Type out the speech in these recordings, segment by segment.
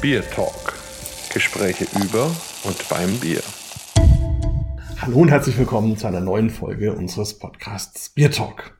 Beer Talk. Gespräche über und beim Bier. Hallo und herzlich willkommen zu einer neuen Folge unseres Podcasts Beer Talk.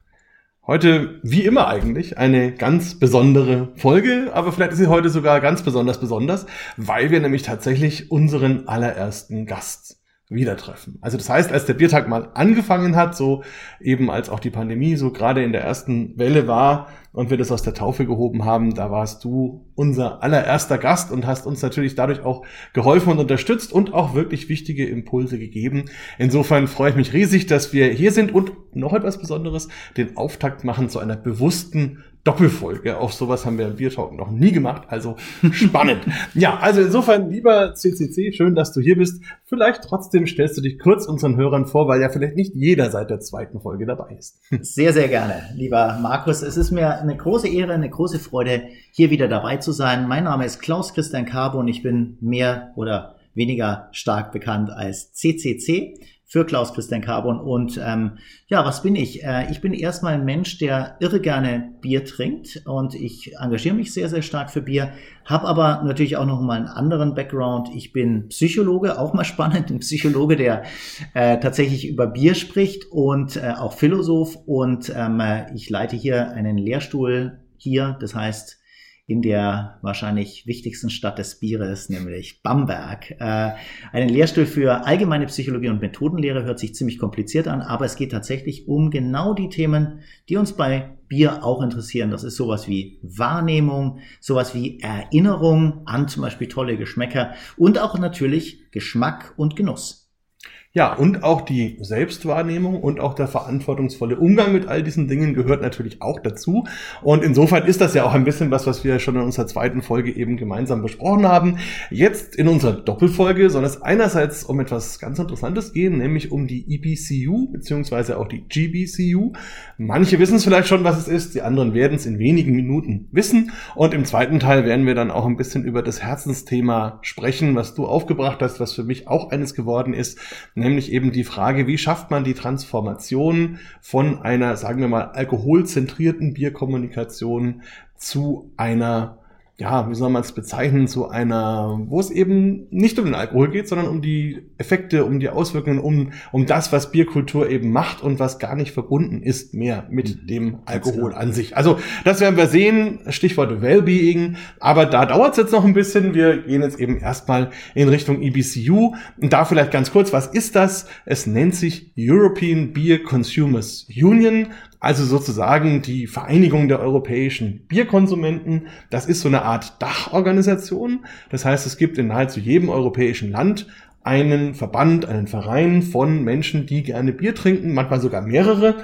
Heute, wie immer eigentlich, eine ganz besondere Folge, aber vielleicht ist sie heute sogar ganz besonders besonders, weil wir nämlich tatsächlich unseren allerersten Gast wieder treffen. Also das heißt, als der Biertag mal angefangen hat, so eben als auch die Pandemie so gerade in der ersten Welle war und wir das aus der Taufe gehoben haben, da warst du unser allererster Gast und hast uns natürlich dadurch auch geholfen und unterstützt und auch wirklich wichtige Impulse gegeben. Insofern freue ich mich riesig, dass wir hier sind und noch etwas Besonderes, den Auftakt machen zu einer bewussten Doppelfolge. Auf sowas haben wir im Biertalk noch nie gemacht. Also spannend. ja, also insofern, lieber CCC, schön, dass du hier bist. Vielleicht trotzdem stellst du dich kurz unseren Hörern vor, weil ja vielleicht nicht jeder seit der zweiten Folge dabei ist. Sehr, sehr gerne, lieber Markus. Es ist mir eine große Ehre, eine große Freude, hier wieder dabei zu sein. Mein Name ist Klaus Christian Carbo und ich bin mehr oder weniger stark bekannt als CCC für Klaus Christian Carbon. Und ähm, ja, was bin ich? Äh, ich bin erstmal ein Mensch, der irre gerne Bier trinkt und ich engagiere mich sehr, sehr stark für Bier, habe aber natürlich auch noch mal einen anderen Background. Ich bin Psychologe, auch mal spannend, ein Psychologe, der äh, tatsächlich über Bier spricht und äh, auch Philosoph. Und ähm, ich leite hier einen Lehrstuhl hier, das heißt in der wahrscheinlich wichtigsten Stadt des Bieres, nämlich Bamberg. Äh, einen Lehrstuhl für allgemeine Psychologie und Methodenlehre hört sich ziemlich kompliziert an, aber es geht tatsächlich um genau die Themen, die uns bei Bier auch interessieren. Das ist sowas wie Wahrnehmung, sowas wie Erinnerung an zum Beispiel tolle Geschmäcker und auch natürlich Geschmack und Genuss. Ja, und auch die Selbstwahrnehmung und auch der verantwortungsvolle Umgang mit all diesen Dingen gehört natürlich auch dazu. Und insofern ist das ja auch ein bisschen was, was wir schon in unserer zweiten Folge eben gemeinsam besprochen haben. Jetzt in unserer Doppelfolge soll es einerseits um etwas ganz Interessantes gehen, nämlich um die EPCU beziehungsweise auch die GBCU. Manche wissen es vielleicht schon, was es ist, die anderen werden es in wenigen Minuten wissen. Und im zweiten Teil werden wir dann auch ein bisschen über das Herzensthema sprechen, was du aufgebracht hast, was für mich auch eines geworden ist nämlich eben die Frage, wie schafft man die Transformation von einer, sagen wir mal, alkoholzentrierten Bierkommunikation zu einer ja, wie soll man es bezeichnen, zu einer, wo es eben nicht um den Alkohol geht, sondern um die Effekte, um die Auswirkungen, um, um das, was Bierkultur eben macht und was gar nicht verbunden ist mehr mit mhm. dem Alkohol an sich. Also das werden wir sehen, Stichwort Wellbeing, aber da dauert es jetzt noch ein bisschen. Wir gehen jetzt eben erstmal in Richtung EBCU und da vielleicht ganz kurz, was ist das? Es nennt sich European Beer Consumers Union also sozusagen die Vereinigung der europäischen Bierkonsumenten. Das ist so eine Art Dachorganisation. Das heißt, es gibt in nahezu jedem europäischen Land einen Verband, einen Verein von Menschen, die gerne Bier trinken, manchmal sogar mehrere.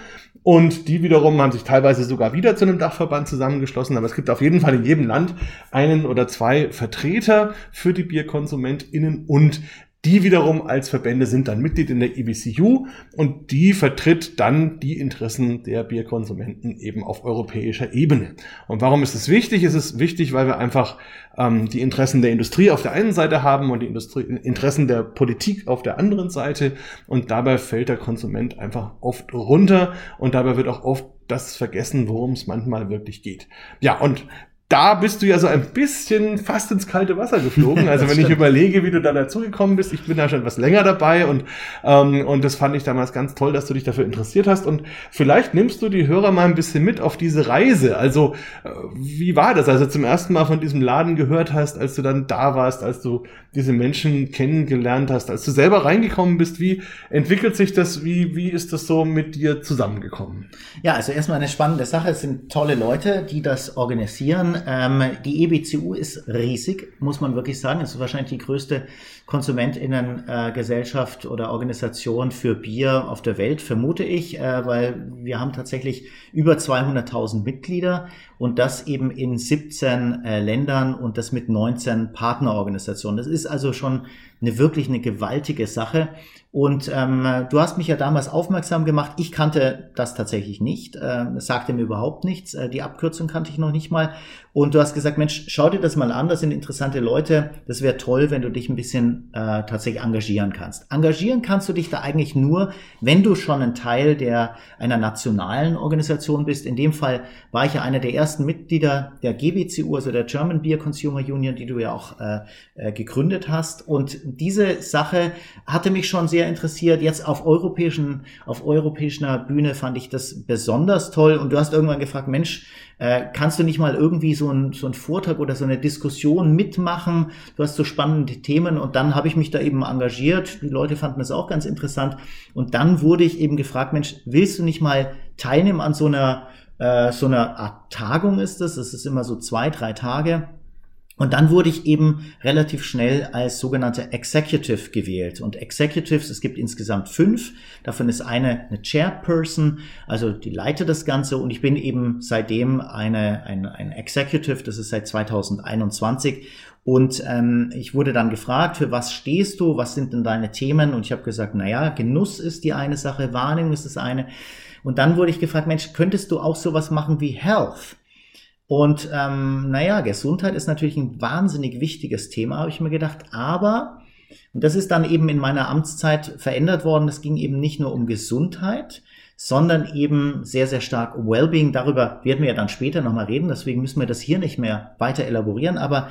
Und die wiederum haben sich teilweise sogar wieder zu einem Dachverband zusammengeschlossen. Aber es gibt auf jeden Fall in jedem Land einen oder zwei Vertreter für die BierkonsumentInnen und die wiederum als Verbände sind dann Mitglied in der EBCU und die vertritt dann die Interessen der Bierkonsumenten eben auf europäischer Ebene. Und warum ist es wichtig? Es ist wichtig, weil wir einfach ähm, die Interessen der Industrie auf der einen Seite haben und die Industrie Interessen der Politik auf der anderen Seite. Und dabei fällt der Konsument einfach oft runter und dabei wird auch oft das vergessen, worum es manchmal wirklich geht. Ja, und da bist du ja so ein bisschen fast ins kalte Wasser geflogen. Also wenn stimmt. ich überlege, wie du da dazugekommen bist, ich bin da schon etwas länger dabei und, ähm, und das fand ich damals ganz toll, dass du dich dafür interessiert hast. Und vielleicht nimmst du die Hörer mal ein bisschen mit auf diese Reise. Also äh, wie war das, als du zum ersten Mal von diesem Laden gehört hast, als du dann da warst, als du diese Menschen kennengelernt hast, als du selber reingekommen bist? Wie entwickelt sich das? Wie, wie ist das so mit dir zusammengekommen? Ja, also erstmal eine spannende Sache. Es sind tolle Leute, die das organisieren ähm, die EBCU ist riesig, muss man wirklich sagen. Es ist wahrscheinlich die größte Konsumentinnengesellschaft äh, oder Organisation für Bier auf der Welt, vermute ich, äh, weil wir haben tatsächlich über 200.000 Mitglieder und das eben in 17 äh, Ländern und das mit 19 Partnerorganisationen. Das ist also schon eine wirklich eine gewaltige Sache. Und ähm, du hast mich ja damals aufmerksam gemacht. Ich kannte das tatsächlich nicht. Ähm, sagte mir überhaupt nichts. Äh, die Abkürzung kannte ich noch nicht mal. Und du hast gesagt, Mensch, schau dir das mal an. Das sind interessante Leute. Das wäre toll, wenn du dich ein bisschen äh, tatsächlich engagieren kannst. Engagieren kannst du dich da eigentlich nur, wenn du schon ein Teil der einer nationalen Organisation bist. In dem Fall war ich ja einer der ersten Mitglieder der GBCU, also der German Beer Consumer Union, die du ja auch äh, äh, gegründet hast. Und diese Sache hatte mich schon sehr interessiert. Jetzt auf europäischen, auf europäischer Bühne fand ich das besonders toll. Und du hast irgendwann gefragt, Mensch, äh, kannst du nicht mal irgendwie so ein, so ein Vortrag oder so eine Diskussion mitmachen? Du hast so spannende Themen und dann habe ich mich da eben engagiert. Die Leute fanden das auch ganz interessant. Und dann wurde ich eben gefragt, Mensch, willst du nicht mal teilnehmen an so einer, äh, so einer Art Tagung ist das? Das ist immer so zwei, drei Tage und dann wurde ich eben relativ schnell als sogenannte Executive gewählt. Und Executives, es gibt insgesamt fünf. Davon ist eine eine Chairperson, also die leitet das Ganze. Und ich bin eben seitdem eine, ein, ein Executive, das ist seit 2021. Und ähm, ich wurde dann gefragt, für was stehst du, was sind denn deine Themen? Und ich habe gesagt, naja, Genuss ist die eine Sache, Wahrnehmung ist das eine. Und dann wurde ich gefragt, Mensch, könntest du auch sowas machen wie Health? Und ähm, naja, Gesundheit ist natürlich ein wahnsinnig wichtiges Thema, habe ich mir gedacht. Aber, und das ist dann eben in meiner Amtszeit verändert worden, es ging eben nicht nur um Gesundheit, sondern eben sehr, sehr stark um Wellbeing. Darüber werden wir ja dann später nochmal reden, deswegen müssen wir das hier nicht mehr weiter elaborieren. Aber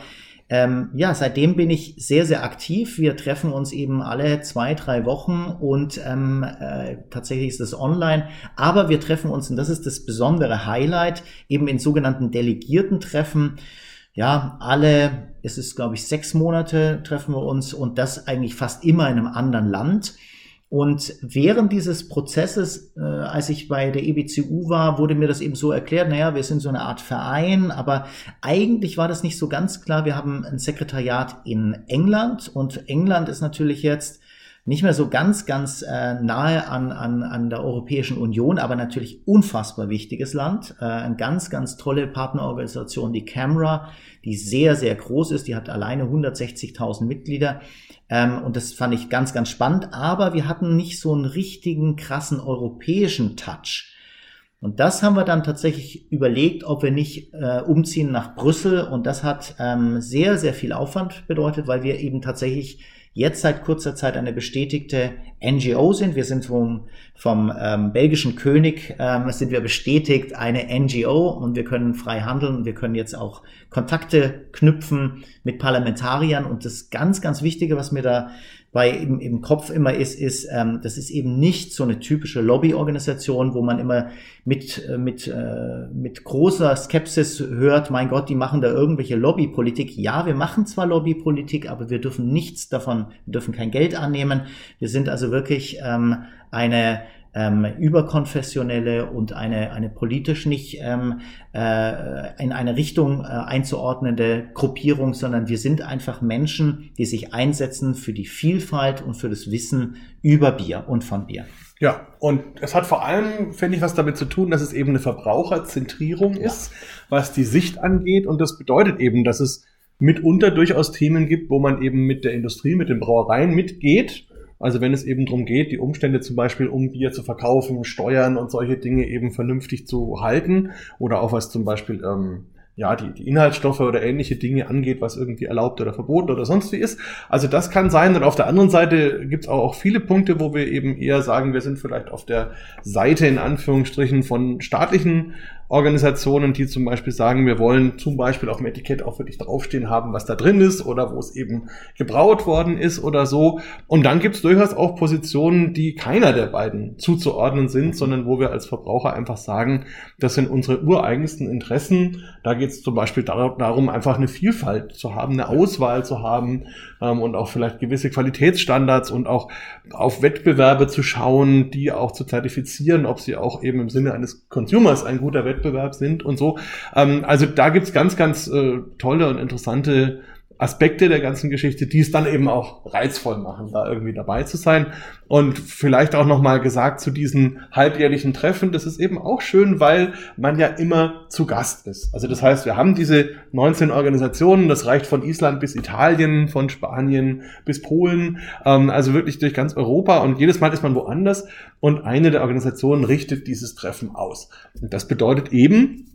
ähm, ja, seitdem bin ich sehr, sehr aktiv. Wir treffen uns eben alle zwei, drei Wochen und ähm, äh, tatsächlich ist das online. Aber wir treffen uns, und das ist das besondere Highlight, eben in sogenannten delegierten Treffen. Ja, alle, es ist, glaube ich, sechs Monate treffen wir uns und das eigentlich fast immer in einem anderen Land. Und während dieses Prozesses, äh, als ich bei der EBCU war, wurde mir das eben so erklärt, naja, wir sind so eine Art Verein, aber eigentlich war das nicht so ganz klar. Wir haben ein Sekretariat in England und England ist natürlich jetzt nicht mehr so ganz, ganz äh, nahe an, an, an der Europäischen Union, aber natürlich unfassbar wichtiges Land. Äh, eine ganz, ganz tolle Partnerorganisation, die Camera, die sehr, sehr groß ist. Die hat alleine 160.000 Mitglieder. Ähm, und das fand ich ganz, ganz spannend. Aber wir hatten nicht so einen richtigen, krassen europäischen Touch. Und das haben wir dann tatsächlich überlegt, ob wir nicht äh, umziehen nach Brüssel. Und das hat ähm, sehr, sehr viel Aufwand bedeutet, weil wir eben tatsächlich jetzt seit kurzer Zeit eine bestätigte NGO sind. Wir sind vom, vom ähm, belgischen König, ähm, sind wir bestätigt eine NGO und wir können frei handeln und wir können jetzt auch Kontakte knüpfen mit Parlamentariern. Und das ganz, ganz Wichtige, was mir da bei im, im Kopf immer ist, ist, ähm, das ist eben nicht so eine typische Lobbyorganisation, wo man immer mit, äh, mit, äh, mit großer Skepsis hört, mein Gott, die machen da irgendwelche Lobbypolitik. Ja, wir machen zwar Lobbypolitik, aber wir dürfen nichts davon, wir dürfen kein Geld annehmen. Wir sind also wirklich ähm, eine ähm, überkonfessionelle und eine, eine politisch nicht ähm, äh, in eine Richtung äh, einzuordnende Gruppierung, sondern wir sind einfach Menschen, die sich einsetzen für die Vielfalt und für das Wissen über Bier und von Bier. Ja, und es hat vor allem, finde ich, was damit zu tun, dass es eben eine Verbraucherzentrierung ist, ja. was die Sicht angeht. Und das bedeutet eben, dass es mitunter durchaus Themen gibt, wo man eben mit der Industrie, mit den Brauereien mitgeht also wenn es eben darum geht, die Umstände zum Beispiel, um Bier zu verkaufen, Steuern und solche Dinge eben vernünftig zu halten oder auch was zum Beispiel ähm, ja, die, die Inhaltsstoffe oder ähnliche Dinge angeht, was irgendwie erlaubt oder verboten oder sonst wie ist. Also das kann sein. Und auf der anderen Seite gibt es auch, auch viele Punkte, wo wir eben eher sagen, wir sind vielleicht auf der Seite in Anführungsstrichen von staatlichen Organisationen, die zum Beispiel sagen, wir wollen zum Beispiel auf dem Etikett auch wirklich draufstehen haben, was da drin ist oder wo es eben gebraut worden ist oder so. Und dann gibt es durchaus auch Positionen, die keiner der beiden zuzuordnen sind, sondern wo wir als Verbraucher einfach sagen, das sind unsere ureigensten Interessen. Da geht es zum Beispiel darum, einfach eine Vielfalt zu haben, eine Auswahl zu haben ähm, und auch vielleicht gewisse Qualitätsstandards und auch auf Wettbewerbe zu schauen, die auch zu zertifizieren, ob sie auch eben im Sinne eines Consumers ein guter Wettbewerb sind und so. Ähm, also da gibt's ganz, ganz äh, tolle und interessante Aspekte der ganzen Geschichte, die es dann eben auch reizvoll machen, da irgendwie dabei zu sein. Und vielleicht auch nochmal gesagt zu diesen halbjährlichen Treffen, das ist eben auch schön, weil man ja immer zu Gast ist. Also das heißt, wir haben diese 19 Organisationen, das reicht von Island bis Italien, von Spanien bis Polen, ähm, also wirklich durch ganz Europa und jedes Mal ist man woanders und eine der Organisationen richtet dieses Treffen aus. Und das bedeutet eben,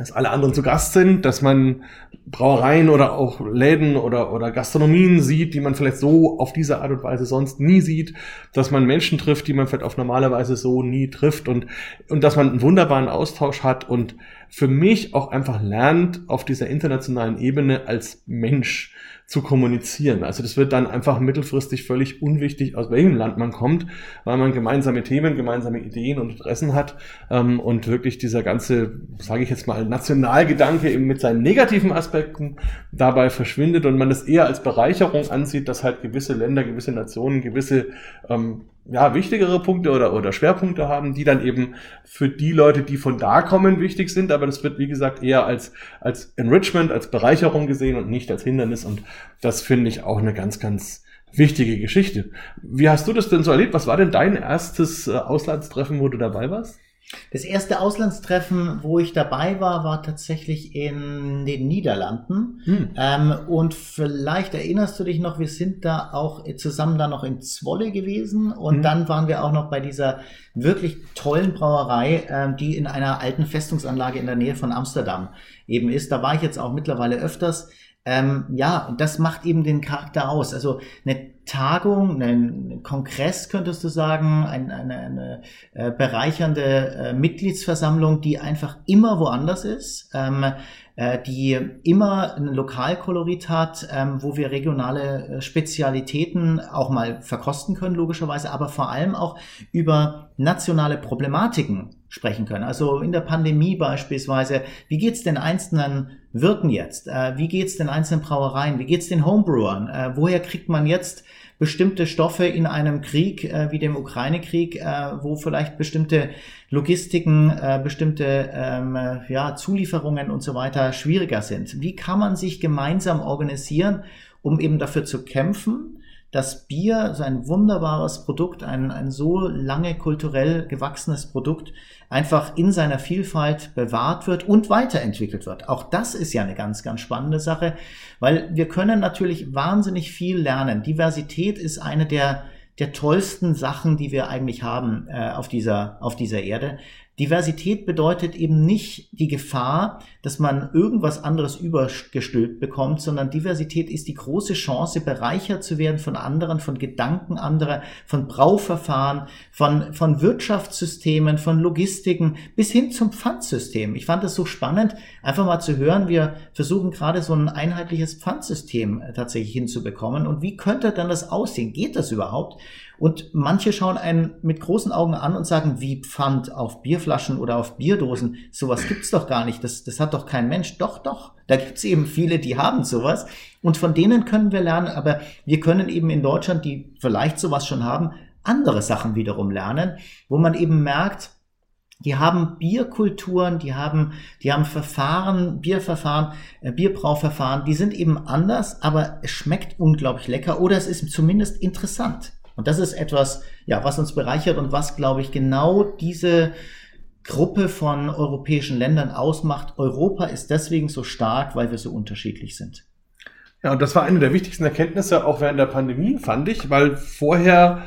dass alle anderen zu Gast sind, dass man Brauereien oder auch Läden oder, oder Gastronomien sieht, die man vielleicht so auf diese Art und Weise sonst nie sieht, dass man Menschen trifft, die man vielleicht auf normale Weise so nie trifft und, und dass man einen wunderbaren Austausch hat und für mich auch einfach lernt, auf dieser internationalen Ebene als Mensch zu kommunizieren. Also das wird dann einfach mittelfristig völlig unwichtig, aus welchem Land man kommt, weil man gemeinsame Themen, gemeinsame Ideen und Interessen hat ähm, und wirklich dieser ganze, sage ich jetzt mal, Nationalgedanke eben mit seinen negativen Aspekten dabei verschwindet und man es eher als Bereicherung ansieht, dass halt gewisse Länder, gewisse Nationen, gewisse ähm, ja, wichtigere Punkte oder, oder Schwerpunkte haben, die dann eben für die Leute, die von da kommen, wichtig sind. Aber das wird, wie gesagt, eher als, als Enrichment, als Bereicherung gesehen und nicht als Hindernis. Und das finde ich auch eine ganz, ganz wichtige Geschichte. Wie hast du das denn so erlebt? Was war denn dein erstes äh, Auslandstreffen, wo du dabei warst? Das erste Auslandstreffen, wo ich dabei war, war tatsächlich in den Niederlanden. Hm. Ähm, und vielleicht erinnerst du dich noch, wir sind da auch zusammen da noch in Zwolle gewesen. Und hm. dann waren wir auch noch bei dieser wirklich tollen Brauerei, ähm, die in einer alten Festungsanlage in der Nähe von Amsterdam eben ist. Da war ich jetzt auch mittlerweile öfters. Ähm, ja, das macht eben den Charakter aus. Also eine Tagung, einen Kongress könntest du sagen, eine, eine, eine äh, bereichernde äh, Mitgliedsversammlung, die einfach immer woanders ist, ähm, äh, die immer ein Lokalkolorit hat, ähm, wo wir regionale äh, Spezialitäten auch mal verkosten können, logischerweise, aber vor allem auch über nationale Problematiken sprechen können. Also in der Pandemie beispielsweise, wie geht's den einzelnen Wirten jetzt? Äh, wie geht's den einzelnen Brauereien? Wie geht's den Homebrewern? Äh, woher kriegt man jetzt bestimmte Stoffe in einem Krieg äh, wie dem Ukraine-Krieg, äh, wo vielleicht bestimmte Logistiken, äh, bestimmte ähm, ja, Zulieferungen und so weiter schwieriger sind. Wie kann man sich gemeinsam organisieren, um eben dafür zu kämpfen, dass Bier, so ein wunderbares Produkt, ein, ein so lange kulturell gewachsenes Produkt, einfach in seiner Vielfalt bewahrt wird und weiterentwickelt wird. Auch das ist ja eine ganz, ganz spannende Sache, weil wir können natürlich wahnsinnig viel lernen. Diversität ist eine der der tollsten Sachen, die wir eigentlich haben äh, auf, dieser, auf dieser Erde. Diversität bedeutet eben nicht die Gefahr, dass man irgendwas anderes übergestülpt bekommt, sondern Diversität ist die große Chance, bereichert zu werden von anderen, von Gedanken anderer, von Brauverfahren, von, von Wirtschaftssystemen, von Logistiken bis hin zum Pfandsystem. Ich fand es so spannend, einfach mal zu hören, wir versuchen gerade so ein einheitliches Pfandsystem äh, tatsächlich hinzubekommen. Und wie könnte dann das aussehen? Geht das überhaupt? Und manche schauen einen mit großen Augen an und sagen, wie Pfand auf Bierflaschen oder auf Bierdosen. Sowas gibt's doch gar nicht. Das, das hat doch kein Mensch. Doch, doch. Da gibt's eben viele, die haben sowas. Und von denen können wir lernen. Aber wir können eben in Deutschland, die vielleicht sowas schon haben, andere Sachen wiederum lernen, wo man eben merkt, die haben Bierkulturen, die haben, die haben Verfahren, Bierverfahren, äh, Bierbrauverfahren, die sind eben anders, aber es schmeckt unglaublich lecker oder es ist zumindest interessant. Und das ist etwas, ja, was uns bereichert und was, glaube ich, genau diese Gruppe von europäischen Ländern ausmacht. Europa ist deswegen so stark, weil wir so unterschiedlich sind. Ja, und das war eine der wichtigsten Erkenntnisse auch während der Pandemie, fand ich, weil vorher,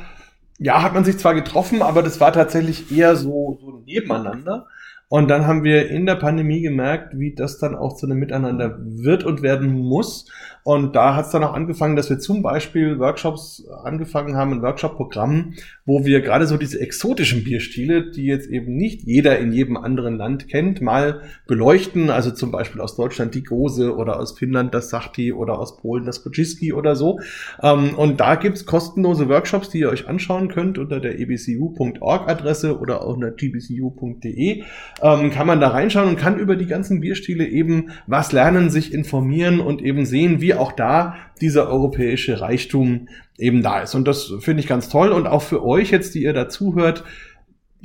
ja, hat man sich zwar getroffen, aber das war tatsächlich eher so, so nebeneinander. Und dann haben wir in der Pandemie gemerkt, wie das dann auch zu einem Miteinander wird und werden muss. Und da hat es dann auch angefangen, dass wir zum Beispiel Workshops angefangen haben, ein Workshop-Programm, wo wir gerade so diese exotischen Bierstile, die jetzt eben nicht jeder in jedem anderen Land kennt, mal beleuchten. Also zum Beispiel aus Deutschland die Gose oder aus Finnland das Sachti oder aus Polen das Kodziski oder so. Ähm, und da gibt's kostenlose Workshops, die ihr euch anschauen könnt unter der ebcu.org-Adresse oder auch unter gbcu.de. Ähm, kann man da reinschauen und kann über die ganzen Bierstile eben was lernen, sich informieren und eben sehen, wie auch da dieser europäische Reichtum eben da ist. Und das finde ich ganz toll. Und auch für euch jetzt, die ihr dazuhört,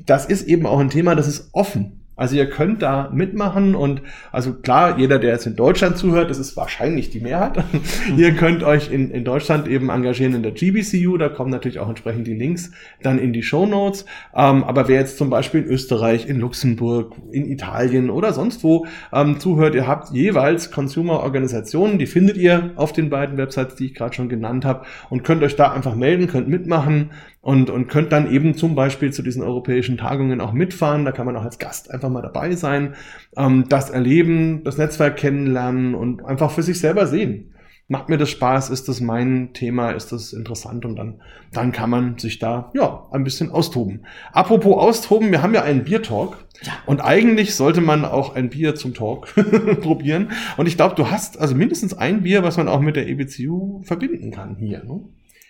das ist eben auch ein Thema, das ist offen. Also ihr könnt da mitmachen und also klar, jeder, der jetzt in Deutschland zuhört, das ist wahrscheinlich die Mehrheit. ihr könnt euch in, in Deutschland eben engagieren in der GBCU, da kommen natürlich auch entsprechend die Links dann in die Show Notes. Ähm, aber wer jetzt zum Beispiel in Österreich, in Luxemburg, in Italien oder sonst wo ähm, zuhört, ihr habt jeweils Consumer-Organisationen, die findet ihr auf den beiden Websites, die ich gerade schon genannt habe und könnt euch da einfach melden, könnt mitmachen und, und könnt dann eben zum Beispiel zu diesen europäischen Tagungen auch mitfahren. Da kann man auch als Gast einfach mal dabei sein, ähm, das erleben, das Netzwerk kennenlernen und einfach für sich selber sehen. Macht mir das Spaß? Ist das mein Thema? Ist das interessant? Und dann, dann kann man sich da, ja, ein bisschen austoben. Apropos austoben, wir haben ja einen Biertalk. Ja. Und eigentlich sollte man auch ein Bier zum Talk probieren. Und ich glaube, du hast also mindestens ein Bier, was man auch mit der EBCU verbinden kann hier. Ne?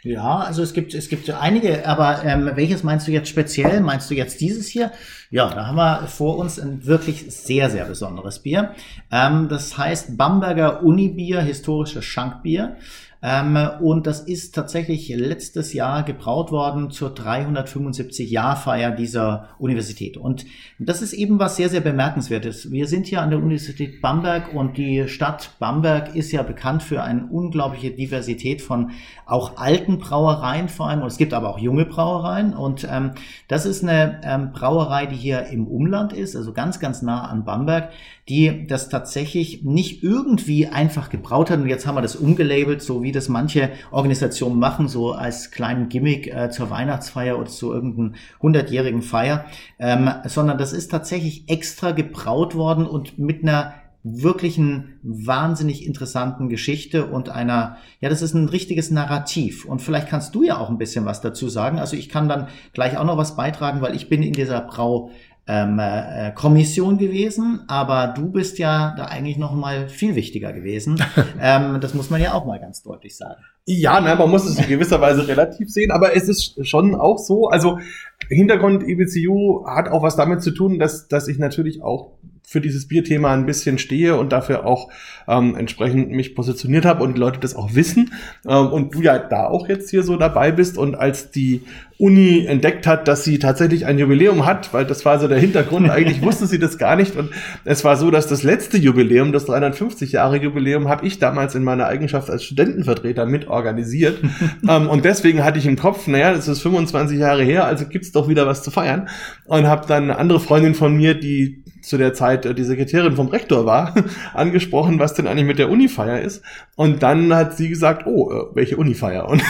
Ja, also es gibt, es gibt einige, aber ähm, welches meinst du jetzt speziell? Meinst du jetzt dieses hier? Ja, da haben wir vor uns ein wirklich sehr, sehr besonderes Bier. Ähm, das heißt Bamberger Unibier, historisches Schankbier. Ähm, und das ist tatsächlich letztes Jahr gebraut worden zur 375-Jahr-Feier dieser Universität. Und das ist eben was sehr, sehr bemerkenswertes. Wir sind hier an der Universität Bamberg und die Stadt Bamberg ist ja bekannt für eine unglaubliche Diversität von auch alten Brauereien vor allem. Und es gibt aber auch junge Brauereien. Und ähm, das ist eine ähm, Brauerei, die hier im Umland ist, also ganz, ganz nah an Bamberg, die das tatsächlich nicht irgendwie einfach gebraut hat. Und jetzt haben wir das umgelabelt, so wie das manche Organisationen machen, so als kleinen Gimmick äh, zur Weihnachtsfeier oder zu irgendeinem hundertjährigen Feier, ähm, sondern das ist tatsächlich extra gebraut worden und mit einer wirklichen wahnsinnig interessanten Geschichte und einer, ja, das ist ein richtiges Narrativ. Und vielleicht kannst du ja auch ein bisschen was dazu sagen. Also ich kann dann gleich auch noch was beitragen, weil ich bin in dieser Brau ähm, äh, Kommission gewesen, aber du bist ja da eigentlich noch mal viel wichtiger gewesen. ähm, das muss man ja auch mal ganz deutlich sagen. Ja, ne, man muss es in gewisser Weise relativ sehen, aber es ist schon auch so, also Hintergrund EBCU hat auch was damit zu tun, dass, dass ich natürlich auch für dieses Bierthema ein bisschen stehe und dafür auch ähm, entsprechend mich positioniert habe und die Leute das auch wissen. Ähm, und du ja da auch jetzt hier so dabei bist und als die Uni entdeckt hat, dass sie tatsächlich ein Jubiläum hat, weil das war so der Hintergrund, eigentlich wusste sie das gar nicht und es war so, dass das letzte Jubiläum, das 350 Jahre Jubiläum, habe ich damals in meiner Eigenschaft als Studentenvertreter mit organisiert ähm, und deswegen hatte ich im Kopf, naja, das ist 25 Jahre her, also gibt's doch wieder was zu feiern und habe dann eine andere Freundin von mir, die zu der Zeit äh, die Sekretärin vom Rektor war, angesprochen, was denn eigentlich mit der Unifeier ist. Und dann hat sie gesagt, oh, äh, welche Unifeier? Und,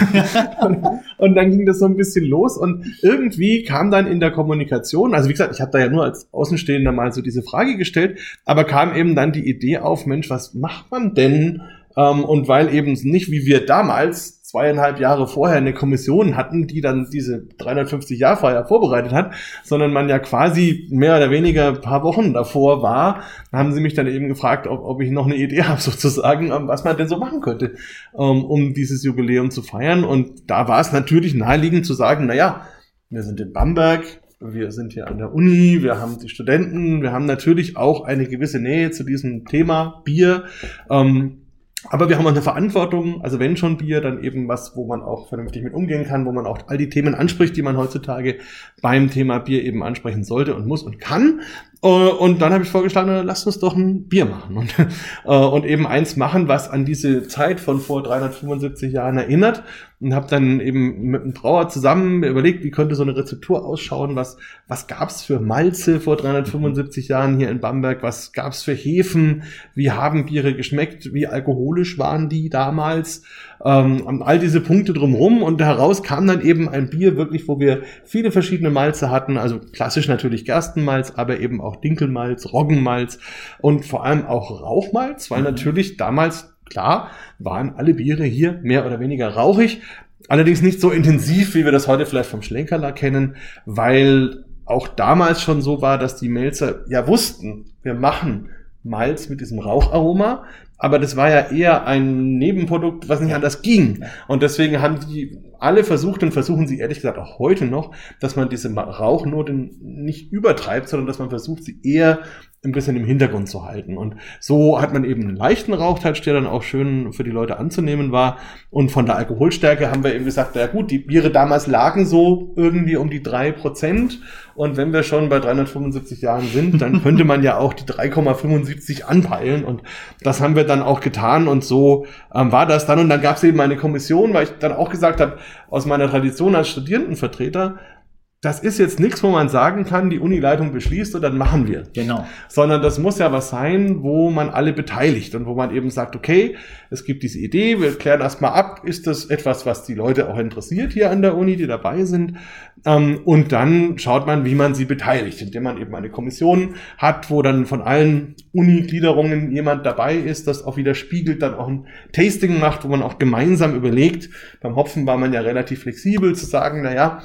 und, und, dann ging das so ein bisschen los und irgendwie kam dann in der Kommunikation, also wie gesagt, ich habe da ja nur als Außenstehender mal so diese Frage gestellt, aber kam eben dann die Idee auf, Mensch, was macht man denn? Ähm, und weil eben nicht wie wir damals zweieinhalb Jahre vorher eine Kommission hatten, die dann diese 350 Jahr Feier vorbereitet hat, sondern man ja quasi mehr oder weniger paar Wochen davor war, haben sie mich dann eben gefragt, ob, ob ich noch eine Idee habe sozusagen, ähm, was man denn so machen könnte, um, ähm, um dieses Jubiläum zu feiern. Und da war es natürlich naheliegend zu sagen, na ja, wir sind in Bamberg, wir sind hier an der Uni, wir haben die Studenten, wir haben natürlich auch eine gewisse Nähe zu diesem Thema Bier. Ähm, aber wir haben auch eine Verantwortung, also wenn schon Bier, dann eben was, wo man auch vernünftig mit umgehen kann, wo man auch all die Themen anspricht, die man heutzutage beim Thema Bier eben ansprechen sollte und muss und kann. Äh, und dann habe ich vorgeschlagen, lasst uns doch ein Bier machen. Und, äh, und eben eins machen, was an diese Zeit von vor 375 Jahren erinnert. Und habe dann eben mit einem Brauer zusammen überlegt, wie könnte so eine Rezeptur ausschauen, was, was gab's für Malze vor 375 Jahren hier in Bamberg, was gab's für Hefen, wie haben Biere geschmeckt, wie alkoholisch waren die damals ähm, all diese Punkte drumherum. Und heraus kam dann eben ein Bier wirklich, wo wir viele verschiedene Malze hatten, also klassisch natürlich Gerstenmalz, aber eben auch Dinkelmalz, Roggenmalz und vor allem auch Rauchmalz, weil mhm. natürlich damals, klar, waren alle Biere hier mehr oder weniger rauchig, allerdings nicht so intensiv, wie wir das heute vielleicht vom Schlenkerler kennen, weil auch damals schon so war, dass die Melzer ja wussten, wir machen Malz mit diesem Raucharoma, aber das war ja eher ein Nebenprodukt, was nicht anders ging. Und deswegen haben die alle versucht und versuchen sie ehrlich gesagt auch heute noch, dass man diese Rauchnote nicht übertreibt, sondern dass man versucht, sie eher ein bisschen im Hintergrund zu halten. Und so hat man eben einen leichten Rauchtouch, der dann auch schön für die Leute anzunehmen war. Und von der Alkoholstärke haben wir eben gesagt, na gut, die Biere damals lagen so irgendwie um die drei Prozent. Und wenn wir schon bei 375 Jahren sind, dann könnte man ja auch die 3,75 anpeilen. Und das haben wir dann auch getan. Und so ähm, war das dann. Und dann gab es eben eine Kommission, weil ich dann auch gesagt habe, aus meiner Tradition als Studierendenvertreter, das ist jetzt nichts, wo man sagen kann, die Unileitung beschließt und dann machen wir. Genau. Sondern das muss ja was sein, wo man alle beteiligt und wo man eben sagt, okay, es gibt diese Idee, wir klären erstmal ab, ist das etwas, was die Leute auch interessiert hier an der Uni, die dabei sind. Ähm, und dann schaut man, wie man sie beteiligt, indem man eben eine Kommission hat, wo dann von allen Uni-Gliederungen jemand dabei ist, das auch wieder spiegelt, dann auch ein Tasting macht, wo man auch gemeinsam überlegt. Beim Hopfen war man ja relativ flexibel zu sagen, na ja,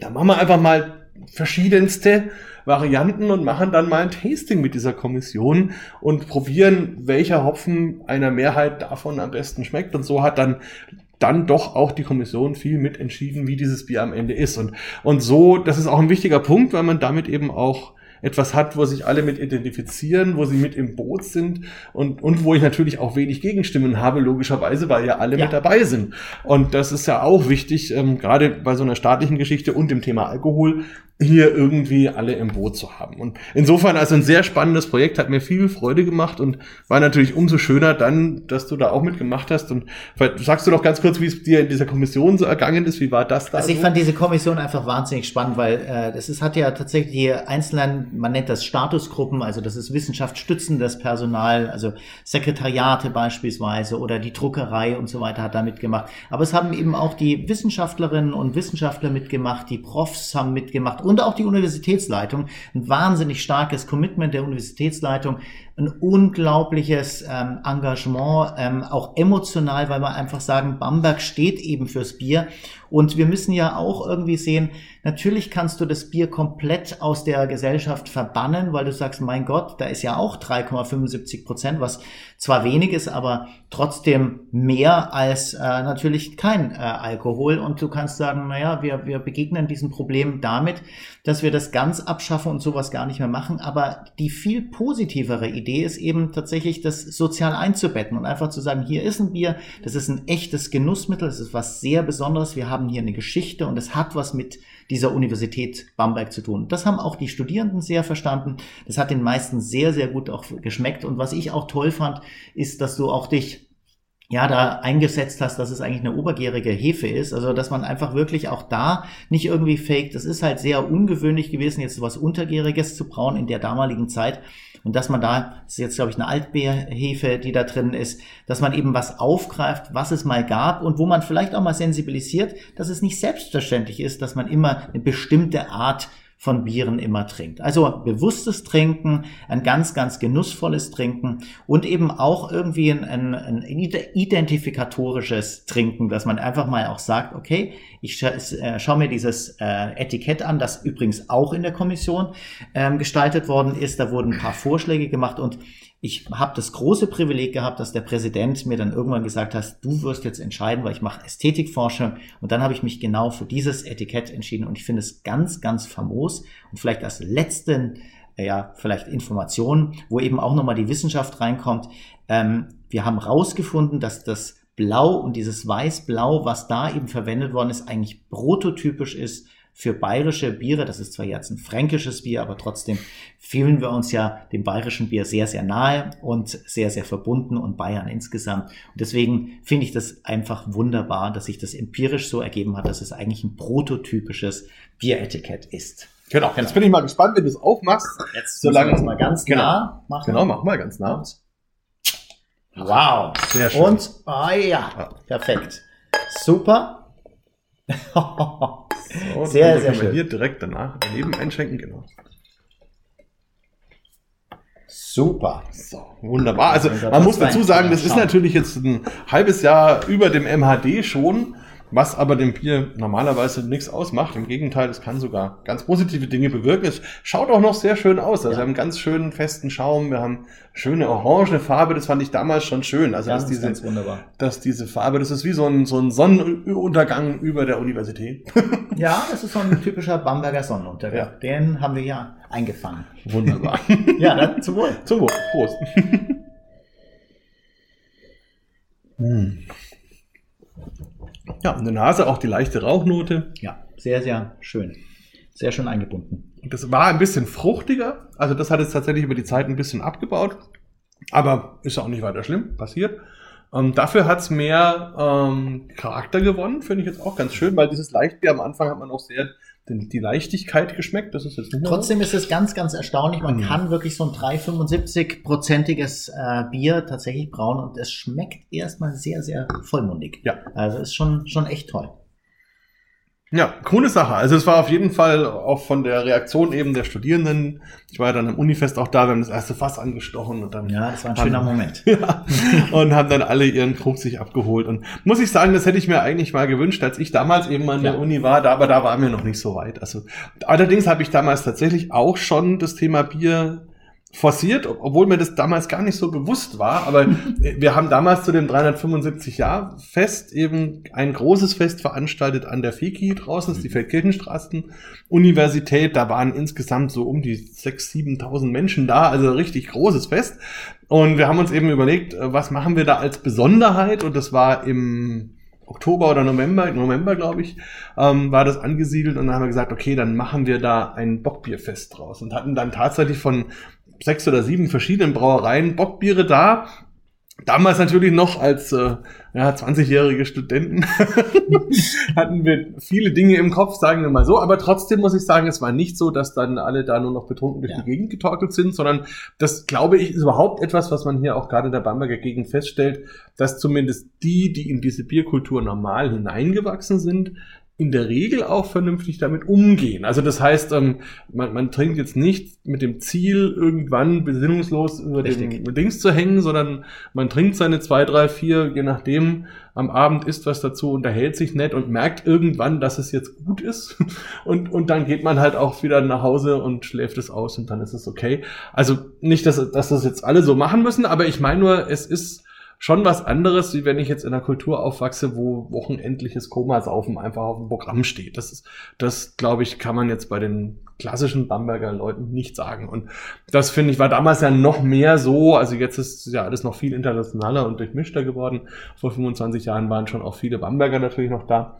da machen wir einfach mal verschiedenste Varianten und machen dann mal ein Tasting mit dieser Kommission und probieren, welcher Hopfen einer Mehrheit davon am besten schmeckt. Und so hat dann dann doch auch die Kommission viel mitentschieden, wie dieses Bier am Ende ist. Und, und so, das ist auch ein wichtiger Punkt, weil man damit eben auch etwas hat, wo sich alle mit identifizieren, wo sie mit im Boot sind und, und wo ich natürlich auch wenig Gegenstimmen habe, logischerweise, weil ja alle ja. mit dabei sind. Und das ist ja auch wichtig, ähm, gerade bei so einer staatlichen Geschichte und dem Thema Alkohol, hier irgendwie alle im Boot zu haben. Und insofern also ein sehr spannendes Projekt, hat mir viel Freude gemacht und war natürlich umso schöner dann, dass du da auch mitgemacht hast. Und sagst du doch ganz kurz, wie es dir in dieser Kommission so ergangen ist. Wie war das da? Also ich so? fand diese Kommission einfach wahnsinnig spannend, weil äh, das ist, hat ja tatsächlich die einzelnen, man nennt das Statusgruppen, also das ist wissenschaftsstützendes Personal, also Sekretariate beispielsweise oder die Druckerei und so weiter hat da mitgemacht. Aber es haben eben auch die Wissenschaftlerinnen und Wissenschaftler mitgemacht, die Profs haben mitgemacht und auch die Universitätsleitung. Ein wahnsinnig starkes Commitment der Universitätsleitung, ein unglaubliches ähm, Engagement, ähm, auch emotional, weil wir einfach sagen, Bamberg steht eben fürs Bier. Und wir müssen ja auch irgendwie sehen, natürlich kannst du das Bier komplett aus der Gesellschaft verbannen, weil du sagst, mein Gott, da ist ja auch 3,75 Prozent, was zwar wenig ist, aber trotzdem mehr als äh, natürlich kein äh, Alkohol. Und du kannst sagen, naja, wir, wir begegnen diesem Problem damit, dass wir das ganz abschaffen und sowas gar nicht mehr machen. Aber die viel positivere Idee ist eben tatsächlich, das sozial einzubetten und einfach zu sagen, hier ist ein Bier, das ist ein echtes Genussmittel, das ist was sehr Besonderes. Wir haben hier eine Geschichte und es hat was mit dieser Universität Bamberg zu tun. Das haben auch die Studierenden sehr verstanden. Das hat den meisten sehr, sehr gut auch geschmeckt. Und was ich auch toll fand, ist, dass du auch dich ja, da eingesetzt hast, dass es eigentlich eine obergärige Hefe ist. Also, dass man einfach wirklich auch da nicht irgendwie faked. Das ist halt sehr ungewöhnlich gewesen, jetzt was Untergäriges zu brauen in der damaligen Zeit. Und dass man da, das ist jetzt, glaube ich, eine Altbeerhefe, die da drin ist, dass man eben was aufgreift, was es mal gab und wo man vielleicht auch mal sensibilisiert, dass es nicht selbstverständlich ist, dass man immer eine bestimmte Art von Bieren immer trinkt. Also bewusstes Trinken, ein ganz, ganz genussvolles Trinken und eben auch irgendwie ein, ein, ein identifikatorisches Trinken, dass man einfach mal auch sagt, okay, ich scha äh, schaue mir dieses äh, Etikett an, das übrigens auch in der Kommission ähm, gestaltet worden ist. Da wurden ein paar Vorschläge gemacht und ich habe das große Privileg gehabt, dass der Präsident mir dann irgendwann gesagt hat, du wirst jetzt entscheiden, weil ich mache Ästhetikforschung. Und dann habe ich mich genau für dieses Etikett entschieden. Und ich finde es ganz, ganz famos. Und vielleicht als letzten, äh, ja, vielleicht Informationen, wo eben auch nochmal die Wissenschaft reinkommt. Ähm, wir haben rausgefunden, dass das Blau und dieses Weiß-Blau, was da eben verwendet worden ist, eigentlich prototypisch ist für bayerische Biere. Das ist zwar jetzt ein fränkisches Bier, aber trotzdem fühlen wir uns ja dem bayerischen Bier sehr, sehr nahe und sehr, sehr verbunden und Bayern insgesamt. Und deswegen finde ich das einfach wunderbar, dass sich das empirisch so ergeben hat, dass es eigentlich ein prototypisches Bieretikett ist. Genau. Jetzt bin ich mal gespannt, wenn du es aufmachst. Jetzt solange wir es mal ganz genau. nah machen. Genau, mach mal ganz nah. Wow. Sehr schön. Und, ah oh ja, perfekt. Super. So, sehr, sehr schön. Hier direkt danach daneben einschenken, genau. Super. So, wunderbar. Also man muss dazu sagen, das ist natürlich jetzt ein halbes Jahr über dem MHD schon was aber dem Bier normalerweise nichts ausmacht. Im Gegenteil, es kann sogar ganz positive Dinge bewirken. Es schaut auch noch sehr schön aus. Also ja. wir haben einen ganz schönen festen Schaum, wir haben schöne orange Farbe, das fand ich damals schon schön. Also ja, dass, das diese, wunderbar. dass diese Farbe, das ist wie so ein, so ein Sonnenuntergang über der Universität. Ja, das ist so ein typischer Bamberger Sonnenuntergang. Ja. Den haben wir ja eingefangen. Wunderbar. Ja, dann zum Wohl. Zum Wohl. Prost. Hm. Ja, in der Nase auch die leichte Rauchnote. Ja, sehr, sehr schön. Sehr schön eingebunden. Das war ein bisschen fruchtiger. Also das hat es tatsächlich über die Zeit ein bisschen abgebaut. Aber ist auch nicht weiter schlimm. Passiert. Ähm, dafür hat es mehr ähm, Charakter gewonnen. Finde ich jetzt auch ganz schön, weil dieses Leichtbier am Anfang hat man auch sehr die, die Leichtigkeit geschmeckt. Das ist jetzt nicht. Trotzdem ist es ganz, ganz erstaunlich. Man Mhm. kann wirklich so ein 3,75-prozentiges äh, Bier tatsächlich brauen und es schmeckt erstmal sehr, sehr vollmundig. Ja. Also ist schon, schon echt toll. Ja, coole Sache. Also es war auf jeden Fall auch von der Reaktion eben der Studierenden. Ich war ja dann im Unifest auch da, wir haben das erste Fass angestochen und dann Ja, das war ein Haben- schöner Moment. ja, und haben dann alle ihren Krug sich abgeholt. Und muss ich sagen, das hätte ich mir eigentlich mal gewünscht, als ich damals eben an der Ja. Uni war, da, aber da waren wir noch nicht so weit. Also allerdings habe ich damals tatsächlich auch schon das Thema Bier forciert, ob- obwohl mir das damals gar nicht so bewusst war. Aber wir haben damals zu dem 375-Jahr-Fest eben ein großes Fest veranstaltet an der FEKI draußen, das ist die Feldkirchenstraßen-Universität. Da waren insgesamt so um die 6.000, 7.000 Menschen da, also ein richtig großes Fest. Und wir haben uns eben überlegt, äh, was machen wir da als Besonderheit? Und das war im Oktober oder November, November glaube ich, ähm, war das angesiedelt. Und dann haben wir gesagt, okay, dann machen wir da ein Bockbierfest draus. Und hatten dann tatsächlich von sechs oder sieben verschiedenen Brauereien Bockbiere da. Damals natürlich noch als äh, ja, 20-jährige Studenten hatten wir viele Dinge im Kopf, sagen wir mal so. Aber trotzdem muss ich sagen, es war nicht so, dass dann alle da nur noch betrunken durch Ja. die Gegend getorkelt sind, sondern das, glaube ich, ist überhaupt etwas, was man hier auch gerade in der Bamberger Gegend feststellt, dass zumindest die, die in diese Bierkultur normal hineingewachsen sind, in der Regel auch vernünftig damit umgehen. Also das heißt, ähm, man, man trinkt jetzt nicht mit dem Ziel, irgendwann besinnungslos über Richtig. den Dings zu hängen, sondern man trinkt seine zwei, drei, vier, je nachdem, am Abend isst was dazu, unterhält sich nett und merkt irgendwann, dass es jetzt gut ist. Und, und dann geht man halt auch wieder nach Hause und schläft es aus und dann ist es okay. Also nicht, dass, dass das jetzt alle so machen müssen, aber ich meine nur, es ist schon was anderes, wie wenn ich jetzt in einer Kultur aufwachse, wo wochenendliches Komasaufen einfach auf dem Programm steht. Das ist, das glaube ich, kann man jetzt bei den klassischen Bamberger Leuten nicht sagen. Und das finde ich war damals ja noch mehr so. Also jetzt ist ja alles noch viel internationaler und durchmischter geworden. Vor 25 Jahren waren schon auch viele Bamberger natürlich noch da.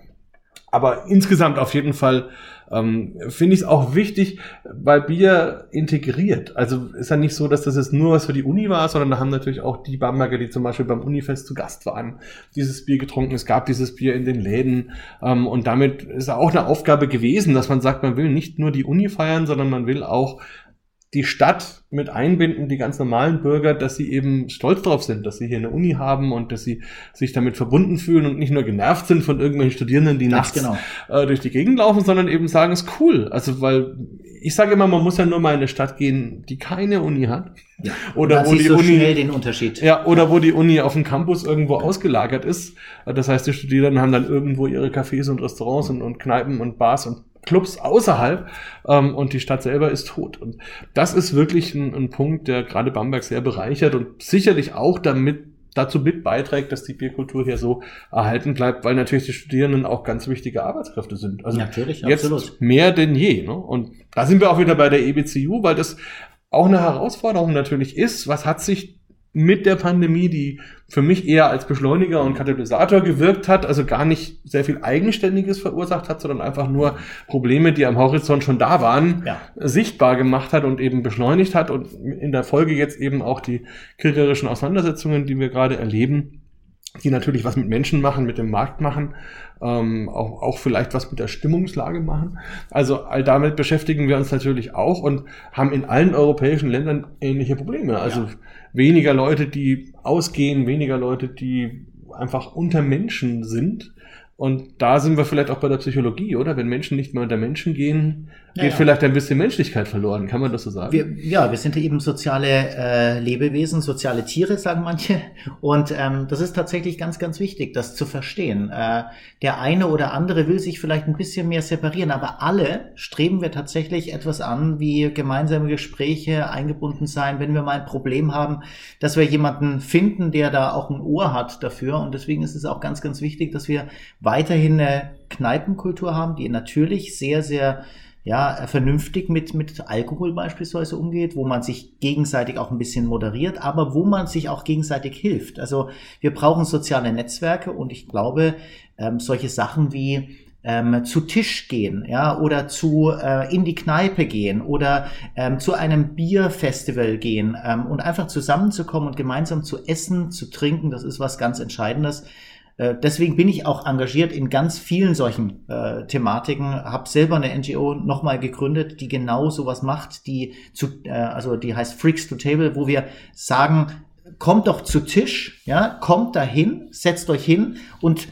Aber insgesamt auf jeden Fall ähm, finde ich es auch wichtig, weil Bier integriert. Also ist ja nicht so, dass das jetzt nur was für die Uni war, sondern da haben natürlich auch die Bamberger, die zum Beispiel beim Unifest zu Gast waren, dieses Bier getrunken. Es gab dieses Bier in den Läden. Ähm, und damit ist auch eine Aufgabe gewesen, dass man sagt, man will nicht nur die Uni feiern, sondern man will auch die Stadt mit einbinden, die ganz normalen Bürger, dass sie eben stolz drauf sind, dass sie hier eine Uni haben und dass sie sich damit verbunden fühlen und nicht nur genervt sind von irgendwelchen Studierenden, die nachts genau. äh, durch die Gegend laufen, sondern eben sagen, es ist cool. Also, weil ich sage immer, man muss ja nur mal in eine Stadt gehen, die keine Uni hat. Ja. Oder wo die du Uni schnell den Unterschied. ja, oder wo die Uni auf dem Campus irgendwo ausgelagert ist. Das heißt, die Studierenden haben dann irgendwo ihre Cafés und Restaurants und, und Kneipen und Bars und Clubs außerhalb ähm, und die Stadt selber ist tot. Und das ist wirklich ein, ein Punkt, der gerade Bamberg sehr bereichert und sicherlich auch damit dazu mit beiträgt, dass die Bierkultur hier so erhalten bleibt, weil natürlich die Studierenden auch ganz wichtige Arbeitskräfte sind. Also Natürlich, jetzt absolut. mehr denn je. Ne? Und da sind wir auch wieder bei der EBCU, weil das auch eine Herausforderung natürlich ist. Was hat sich mit der Pandemie, die für mich eher als Beschleuniger und Katalysator gewirkt hat, also gar nicht sehr viel Eigenständiges verursacht hat, sondern einfach nur Probleme, die am Horizont schon da waren, Ja. sichtbar gemacht hat und eben beschleunigt hat und in der Folge jetzt eben auch die kriegerischen Auseinandersetzungen, die wir gerade erleben, die natürlich was mit Menschen machen, mit dem Markt machen, ähm, auch, auch vielleicht was mit der Stimmungslage machen. Also all damit beschäftigen wir uns natürlich auch und haben in allen europäischen Ländern ähnliche Probleme. Also Ja. weniger Leute, die ausgehen, weniger Leute, die einfach unter Menschen sind. Und da sind wir vielleicht auch bei der Psychologie, oder? Wenn Menschen nicht mehr unter Menschen gehen, geht ja. vielleicht ein bisschen Menschlichkeit verloren. Kann man das so sagen? Wir, ja, wir sind ja eben soziale äh, Lebewesen, soziale Tiere, sagen manche. Und ähm, das ist tatsächlich ganz, ganz wichtig, das zu verstehen. Äh, der eine oder andere will sich vielleicht ein bisschen mehr separieren, aber alle streben wir tatsächlich etwas an, wie gemeinsame Gespräche, eingebunden sein, wenn wir mal ein Problem haben, dass wir jemanden finden, der da auch ein Ohr hat dafür. Und deswegen ist es auch ganz, ganz wichtig, dass wir weiterhin eine Kneipenkultur haben, die natürlich sehr, sehr ja, vernünftig mit, mit Alkohol beispielsweise umgeht, wo man sich gegenseitig auch ein bisschen moderiert, aber wo man sich auch gegenseitig hilft. Also wir brauchen soziale Netzwerke und ich glaube, ähm, solche Sachen wie ähm, zu Tisch gehen, ja, oder zu äh, in die Kneipe gehen oder ähm, zu einem Bierfestival gehen ähm, und einfach zusammenzukommen und gemeinsam zu essen, zu trinken, das ist was ganz Entscheidendes. Äh, deswegen bin ich auch engagiert in ganz vielen solchen äh, Thematiken. Habe selber eine NGO nochmal gegründet, die genau sowas macht, die zu, äh, also die heißt Freaks to Table, wo wir sagen, kommt doch zu Tisch, ja, kommt dahin, setzt euch hin und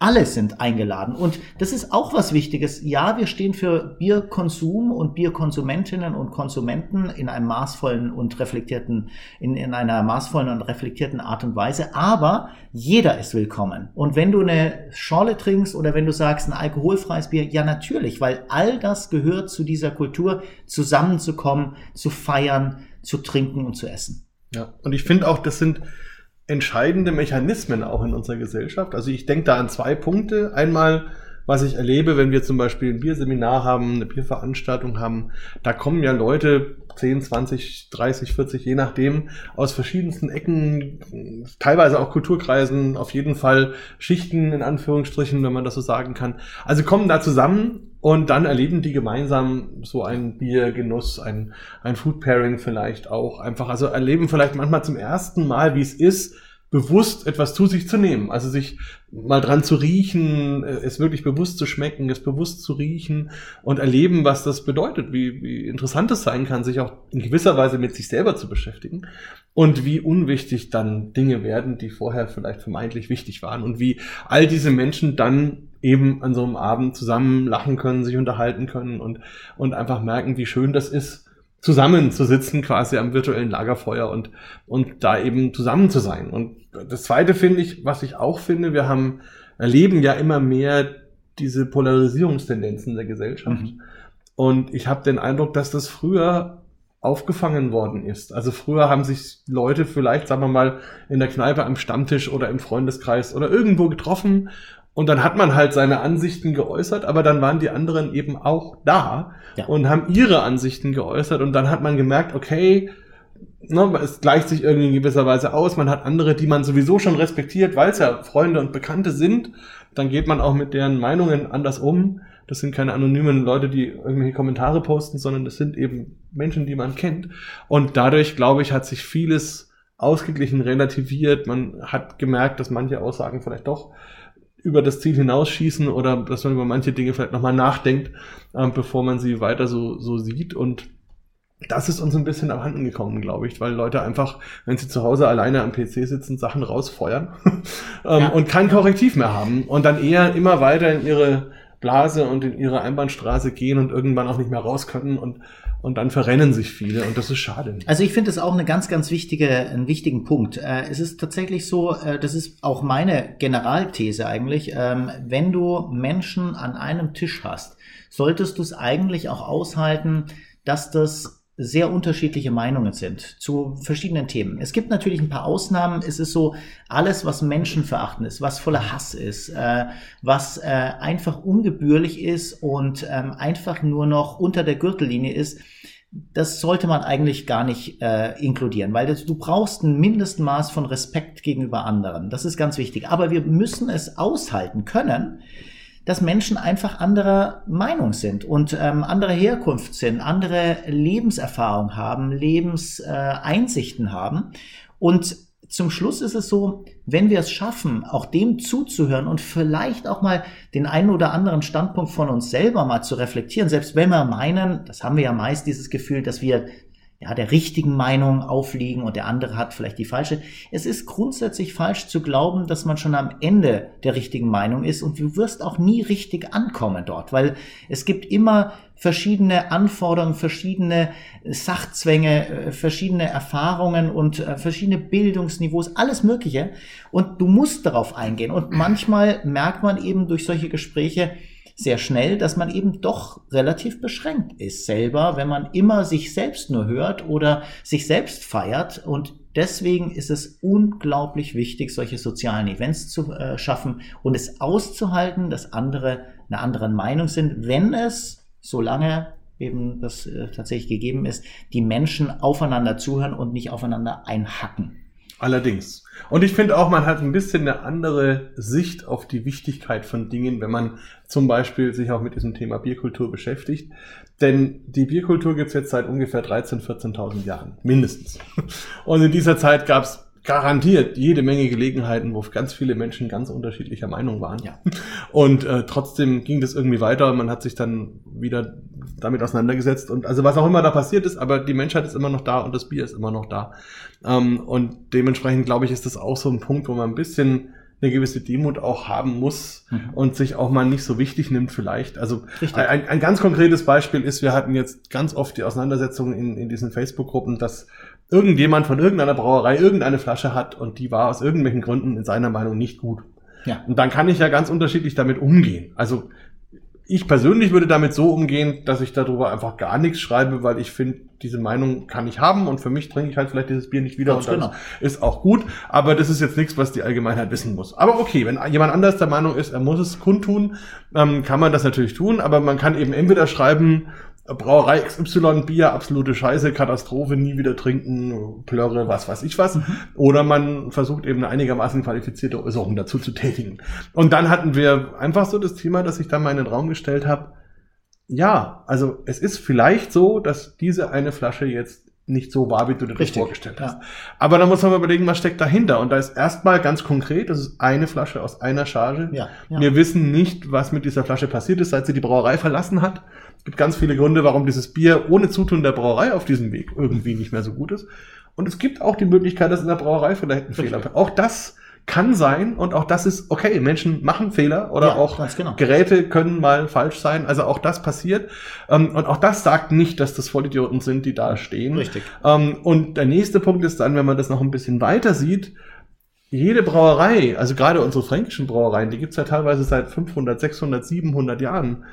alle sind eingeladen. Und das ist auch was Wichtiges. Ja, wir stehen für Bierkonsum und Bierkonsumentinnen und Konsumenten in einem maßvollen und reflektierten, in, in einer maßvollen und reflektierten Art und Weise. Aber jeder ist willkommen. Und wenn du eine Schorle trinkst oder wenn du sagst ein alkoholfreies Bier, ja natürlich, weil all das gehört zu dieser Kultur, zusammenzukommen, zu feiern, zu trinken und zu essen. Ja, und ich finde auch, das sind entscheidende Mechanismen auch in unserer Gesellschaft. Also ich denke da an zwei Punkte. Einmal, was ich erlebe, wenn wir zum Beispiel ein Bierseminar haben, eine Bierveranstaltung haben, da kommen ja Leute 10, 20, 30, 40, je nachdem, aus verschiedensten Ecken, teilweise auch Kulturkreisen, auf jeden Fall Schichten in Anführungsstrichen, wenn man das so sagen kann. Also kommen da zusammen und dann erleben die gemeinsam so ein Biergenuss, ein, ein Food Pairing vielleicht auch einfach. Also erleben vielleicht manchmal zum ersten Mal, wie es ist, bewusst etwas zu sich zu nehmen. Also sich mal dran zu riechen, äh, es wirklich bewusst zu schmecken, es bewusst zu riechen und erleben, was das bedeutet, wie, wie interessant es sein kann, sich auch in gewisser Weise mit sich selber zu beschäftigen und wie unwichtig dann Dinge werden, die vorher vielleicht vermeintlich wichtig waren und wie all diese Menschen dann eben an so einem Abend zusammen lachen können, sich unterhalten können und, und einfach merken, wie schön das ist, zusammenzusitzen quasi am virtuellen Lagerfeuer und, und da eben zusammen zu sein. Und das zweite finde ich, was ich auch finde, wir haben, erleben ja immer mehr diese Polarisierungstendenzen der Gesellschaft. Mhm. Und ich habe den Eindruck, dass das früher aufgefangen worden ist. Also früher haben sich Leute vielleicht, sagen wir mal, in der Kneipe am Stammtisch oder im Freundeskreis oder irgendwo getroffen und dann hat man halt seine Ansichten geäußert, aber dann waren die anderen eben auch da ja. und haben ihre Ansichten geäußert und dann hat man gemerkt, okay, ne, es gleicht sich irgendwie in gewisser Weise aus, man hat andere, die man sowieso schon respektiert, weil es ja Freunde und Bekannte sind, dann geht man auch mit deren Meinungen anders um. Das sind keine anonymen Leute, die irgendwelche Kommentare posten, sondern das sind eben Menschen, die man kennt. Und dadurch, glaube ich, hat sich vieles ausgeglichen, relativiert. Man hat gemerkt, dass manche Aussagen vielleicht doch über das Ziel hinausschießen oder dass man über manche Dinge vielleicht nochmal nachdenkt, äh, bevor man sie weiter so, so sieht. Und das ist uns ein bisschen abhanden gekommen, glaube ich, weil Leute einfach, wenn sie zu Hause alleine am PC sitzen, Sachen rausfeuern ähm, ja. und kein Korrektiv mehr haben und dann eher immer weiter in ihre Blase und in ihre Einbahnstraße gehen und irgendwann auch nicht mehr raus können und und dann verrennen sich viele und das ist schade. Also ich finde das auch eine ganz, ganz wichtige, einen wichtigen Punkt. Äh, es ist tatsächlich so, äh, das ist auch meine Generalthese eigentlich, ähm, wenn du Menschen an einem Tisch hast, solltest du es eigentlich auch aushalten, dass das sehr unterschiedliche Meinungen sind zu verschiedenen Themen. Es gibt natürlich ein paar Ausnahmen. Es ist so, alles, was menschenverachtend ist, was voller Hass ist, äh, was äh, einfach ungebührlich ist und ähm, einfach nur noch unter der Gürtellinie ist, das sollte man eigentlich gar nicht äh, inkludieren, weil das, du brauchst ein Mindestmaß von Respekt gegenüber anderen. Das ist ganz wichtig. Aber wir müssen es aushalten können, dass Menschen einfach anderer Meinung sind und ähm, andere Herkunft sind, andere Lebenserfahrung haben, Lebenseinsichten äh, haben. Und zum Schluss ist es so, wenn wir es schaffen, auch dem zuzuhören und vielleicht auch mal den einen oder anderen Standpunkt von uns selber mal zu reflektieren, selbst wenn wir meinen, das haben wir ja meist dieses Gefühl, dass wir ja, der richtigen Meinung aufliegen und der andere hat vielleicht die falsche. Es ist grundsätzlich falsch zu glauben, dass man schon am Ende der richtigen Meinung ist und du wirst auch nie richtig ankommen dort, weil es gibt immer verschiedene Anforderungen, verschiedene Sachzwänge, äh, verschiedene Erfahrungen und äh, verschiedene Bildungsniveaus, alles Mögliche. Und du musst darauf eingehen. Und manchmal merkt man eben durch solche Gespräche, sehr schnell, dass man eben doch relativ beschränkt ist selber, wenn man immer sich selbst nur hört oder sich selbst feiert und deswegen ist es unglaublich wichtig, solche sozialen Events zu äh, schaffen und es auszuhalten, dass andere einer anderen Meinung sind, wenn es, solange eben das äh, tatsächlich gegeben ist, die Menschen aufeinander zuhören und nicht aufeinander einhacken. Allerdings. Und ich finde auch, man hat ein bisschen eine andere Sicht auf die Wichtigkeit von Dingen, wenn man zum Beispiel sich auch mit diesem Thema Bierkultur beschäftigt. Denn die Bierkultur gibt es jetzt seit ungefähr 13.000, 14.000 Jahren, mindestens. Und in dieser Zeit gab es garantiert jede Menge Gelegenheiten, wo ganz viele Menschen ganz unterschiedlicher Meinung waren. Ja. Und äh, trotzdem ging das irgendwie weiter. Man hat sich dann wieder damit auseinandergesetzt und also was auch immer da passiert ist, aber die Menschheit ist immer noch da und das Bier ist immer noch da. Ähm, und dementsprechend glaube ich, ist das auch so ein Punkt, wo man ein bisschen eine gewisse Demut auch haben muss mhm. und sich auch mal nicht so wichtig nimmt vielleicht. Also ein, ein, ganz konkretes Beispiel ist, wir hatten jetzt ganz oft die Auseinandersetzung in, in diesen Facebook-Gruppen, dass irgendjemand von irgendeiner Brauerei irgendeine Flasche hat und die war aus irgendwelchen Gründen in seiner Meinung nicht gut. Ja. Und dann kann ich ja ganz unterschiedlich damit umgehen. Also ich persönlich würde damit so umgehen, dass ich darüber einfach gar nichts schreibe, weil ich finde, diese Meinung kann ich haben und für mich trinke ich halt vielleicht dieses Bier nicht wieder Ganz und das genau. ist auch gut. Aber das ist jetzt nichts, was die Allgemeinheit wissen muss. Aber okay, wenn jemand anders der Meinung ist, er muss es kundtun, ähm, kann man das natürlich tun, aber man kann eben entweder schreiben, Brauerei XY Bier, absolute Scheiße, Katastrophe, nie wieder trinken, Plörre, was weiß ich was. Mhm. Oder man versucht eben eine einigermaßen qualifizierte Äußerung dazu zu tätigen. Und dann hatten wir einfach so das Thema, dass ich da mal in den Raum gestellt habe. Ja, also es ist vielleicht so, dass diese eine Flasche jetzt nicht so war, wie du dir das vorgestellt hast. Ja. Aber da muss man mal überlegen, was steckt dahinter. Und da ist erstmal ganz konkret, das ist eine Flasche aus einer Charge. Ja, ja. Wir wissen nicht, was mit dieser Flasche passiert ist, seit sie die Brauerei verlassen hat. Es gibt ganz viele Gründe, warum dieses Bier ohne Zutun der Brauerei auf diesem Weg irgendwie nicht mehr so gut ist. Und es gibt auch die Möglichkeit, dass in der Brauerei vielleicht ein Fehler. Auch das kann sein und auch das ist okay. Menschen machen Fehler oder ja, auch genau. Geräte können mal falsch sein. Also auch das passiert. Ähm, und auch das sagt nicht, dass das Vollidioten sind, die da stehen. Richtig. Ähm, und der nächste Punkt ist dann, wenn man das noch ein bisschen weiter sieht, jede Brauerei, also gerade unsere fränkischen Brauereien, die gibt's ja teilweise seit 500, 600, 700 Jahren.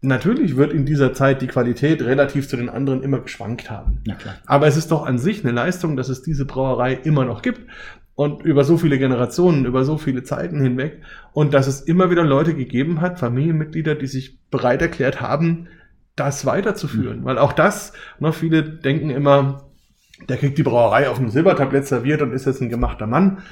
Natürlich wird in dieser Zeit die Qualität relativ zu den anderen immer geschwankt haben. Aber es ist doch an sich eine Leistung, dass es diese Brauerei immer noch gibt und über so viele Generationen, über so viele Zeiten hinweg und dass es immer wieder Leute gegeben hat, Familienmitglieder, die sich bereit erklärt haben, das weiterzuführen. Mhm. Weil auch das, ne, viele denken immer, der kriegt die Brauerei auf dem Silbertablett serviert und ist jetzt ein gemachter Mann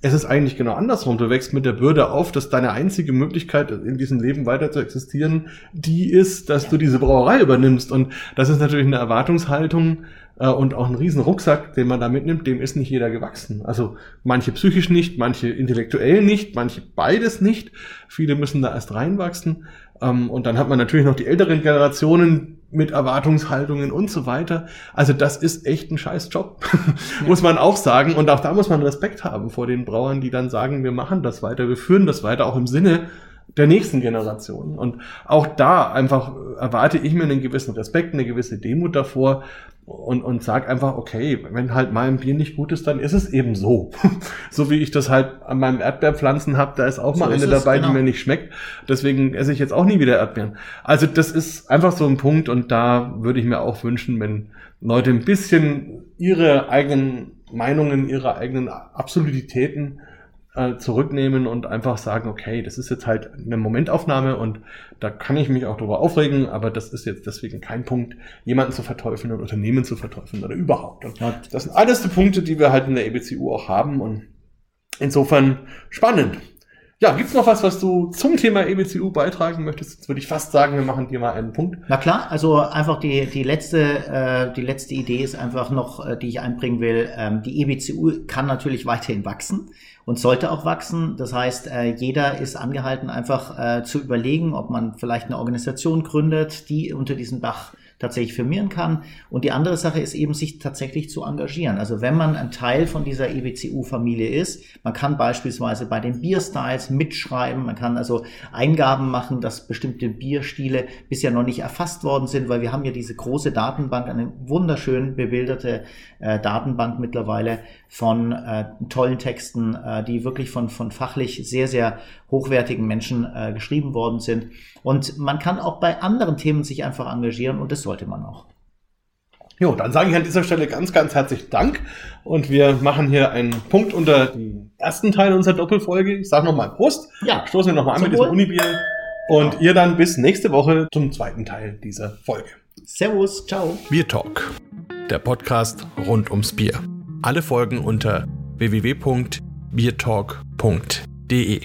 es ist eigentlich genau andersrum. Du wächst mit der Bürde auf, dass deine einzige Möglichkeit, in diesem Leben weiter zu existieren, die ist, dass du diese Brauerei übernimmst. Und das ist natürlich eine Erwartungshaltung äh, und auch ein riesen Rucksack, den man da mitnimmt, dem ist nicht jeder gewachsen. Also manche psychisch nicht, manche intellektuell nicht, manche beides nicht. Viele müssen da erst reinwachsen. Ähm, und dann hat man natürlich noch die älteren Generationen, mit Erwartungshaltungen und so weiter. Also das ist echt ein scheiß Job, muss man auch sagen. Und auch da muss man Respekt haben vor den Brauern, die dann sagen, wir machen das weiter, wir führen das weiter, auch im Sinne der nächsten Generation. Und auch da einfach erwarte ich mir einen gewissen Respekt, eine gewisse Demut davor, und, und sag einfach, okay, wenn halt mein Bier nicht gut ist, dann ist es eben so. so wie ich das halt an meinem Erdbeerpflanzen habe, da ist auch so mal eine dabei, genau. die mir nicht schmeckt. Deswegen esse ich jetzt auch nie wieder Erdbeeren. Also das ist einfach so ein Punkt und da würde ich mir auch wünschen, wenn Leute ein bisschen ihre eigenen Meinungen, ihre eigenen Absolutitäten äh, zurücknehmen und einfach sagen, okay, das ist jetzt halt eine Momentaufnahme und da kann ich mich auch drüber aufregen, aber das ist jetzt deswegen kein Punkt, jemanden zu verteufeln und Unternehmen zu verteufeln oder überhaupt. Und das sind alles die Punkte, die wir halt in der EBCU auch haben und insofern spannend. Ja, gibt's noch was, was du zum Thema EBCU beitragen möchtest? Jetzt würde ich fast sagen, wir machen dir mal einen Punkt. Na klar, also einfach die, die, letzte, äh, die letzte Idee ist einfach noch, äh, die ich einbringen will. Ähm, die EBCU kann natürlich weiterhin wachsen und sollte auch wachsen. Das heißt, äh, jeder ist angehalten, einfach äh, zu überlegen, ob man vielleicht eine Organisation gründet, die unter diesem Dach tatsächlich firmieren kann. Und die andere Sache ist eben, sich tatsächlich zu engagieren. Also wenn man ein Teil von dieser EBCU-Familie ist, man kann beispielsweise bei den Bierstyles mitschreiben, man kann also Eingaben machen, dass bestimmte Bierstile bisher noch nicht erfasst worden sind, weil wir haben ja diese große Datenbank, eine wunderschön bebilderte äh, Datenbank mittlerweile von äh, tollen Texten, äh, die wirklich von, von fachlich sehr, sehr hochwertigen Menschen äh, geschrieben worden sind. Und man kann auch bei anderen Themen sich einfach engagieren und das sollte man auch. Jo, dann sage ich an dieser Stelle ganz, ganz herzlich Dank. Und wir machen hier einen Punkt unter den ersten Teil unserer Doppelfolge. Ich sage nochmal Prost. Ja. Stoßen wir nochmal an mit diesem. Unibier. Und ihr dann bis nächste Woche zum zweiten Teil dieser Folge. Servus, ciao. Bier Talk, der Podcast rund ums Bier. Alle Folgen unter www.biertalk.de.